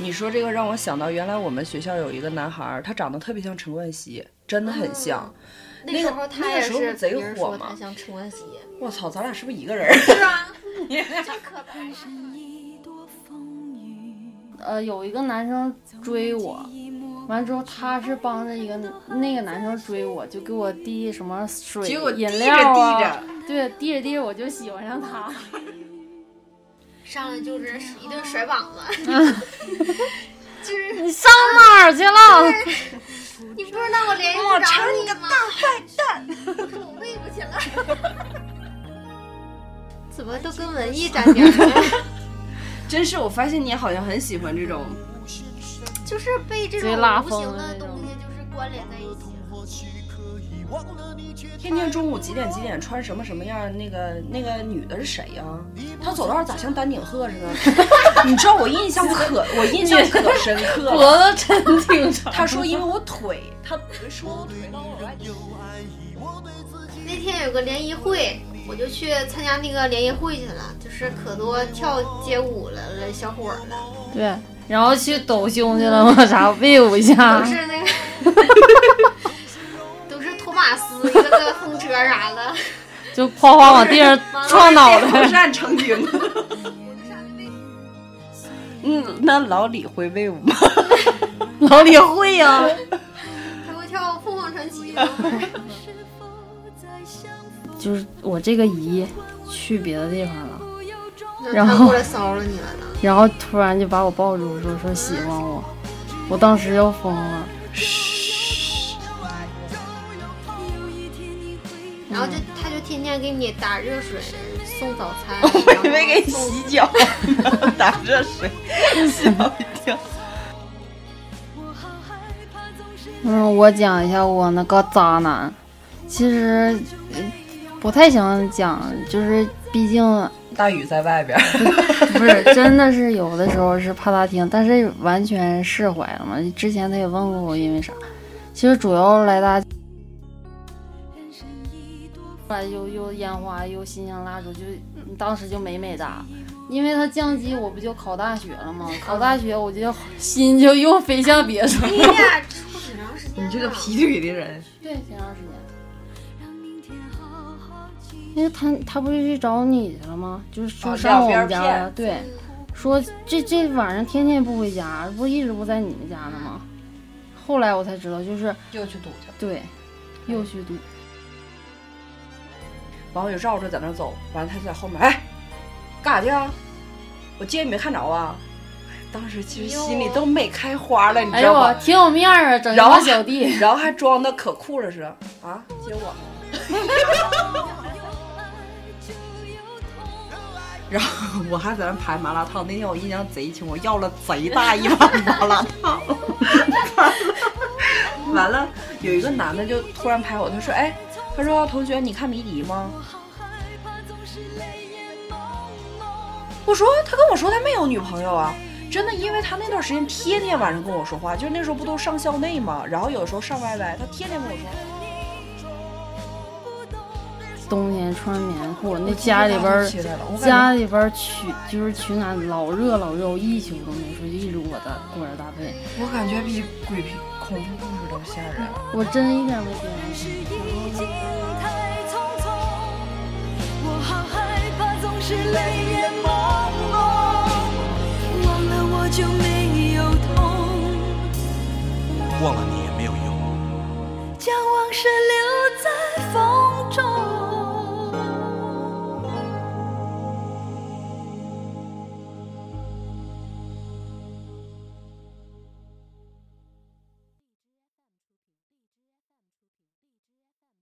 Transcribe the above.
你说这个让我想到，原来我们学校有一个男孩儿，他长得特别像陈冠希，真的很像。那时候他也是贼火嘛他像陈冠希，我操，咱俩是不是一个人儿？是啊，真可怕。呃，有一个男生追我，完之后他是帮着一个那个男生追我，就给我递什么水、饮料啊，对，递着递着我就喜欢上他。上来就是一顿甩膀子，就是你上哪儿去了？你不知道我联系不着你吗？我说我喂不起了。怎么都跟文艺沾边了？真是，我发现你好像很喜欢这种。就是被这种无形的东西就是关联在一起。天天中午几点几点穿什么什么样？那个那个女的是谁呀、她走道咋像丹顶鹤似的？你知道我印象可我印象可深刻了。脖子真挺长。他说因为我腿，他说我腿老往外扭。那天有个联谊会，我就去参加那个联谊会去了，就是可多跳街舞了了小伙了，对，然后去抖胸去了吗？啥威武一下不？是那个 风车啥的。就哗哗往地上撞脑电袋风。扇成精。嗯，那老李会威武吗？老李会呀、他会跳凤凰传奇吗？就是我这个姨去别的地方了，然后过来骚扰你了呢？然后突然就把我抱住，说说喜欢我，我当时要疯了。然后就他就天天给你打热水，送早餐，我以为给你然后送洗脚，打热水，吓我一跳。嗯，我讲一下我那个渣男，其实呃不太想讲，就是毕竟大雨在外边，不是真的是有的时候是怕他听，但是完全释怀了嘛。之前他也问过我因为啥，其实主要来大。后来又又烟花又新香蜡烛，就当时就美美哒。因为他降级，我不就考大学了吗？考大学我就 心就又飞向别处。你俩处挺长时间？你这个劈腿的人，对，挺长时间。因为他他不是去找你去了吗？就是说啊上我们家了，对，说这这晚上天天不回家，不一直不在你们家呢吗？后来我才知道，就是又去赌去了，对，又去赌。完我就绕着在那儿走，完了他就在后面，哎，干啥去啊？我街你没看着啊？当时其实心里都美开花了，你知道吗？挺有面儿啊，整一然后帮小弟。然后还装的可酷了似的啊，接我。然后我还在那排麻辣烫，那天我印象贼清，我要了贼大一碗麻辣烫。完了，完了，有一个男的就突然拍我，他说：“哎，他说同学，你看迷笛吗？”我说：“他跟我说他没有女朋友啊。”真的，因为他那段时间天天晚上跟我说话，就是那时候不都上校内嘛，然后有的时候上 YY，他天天跟我说。冬天穿棉裤，那家里边家里边儿取就是取暖老热老热，我一宿都没睡，就一直裹大裹着大被。我感觉比鬼片恐怖故事都吓人。我真一点没变。已经太匆匆，我好害怕，总是泪眼朦胧，忘了我就没有痛，忘了你也没有用。将往事留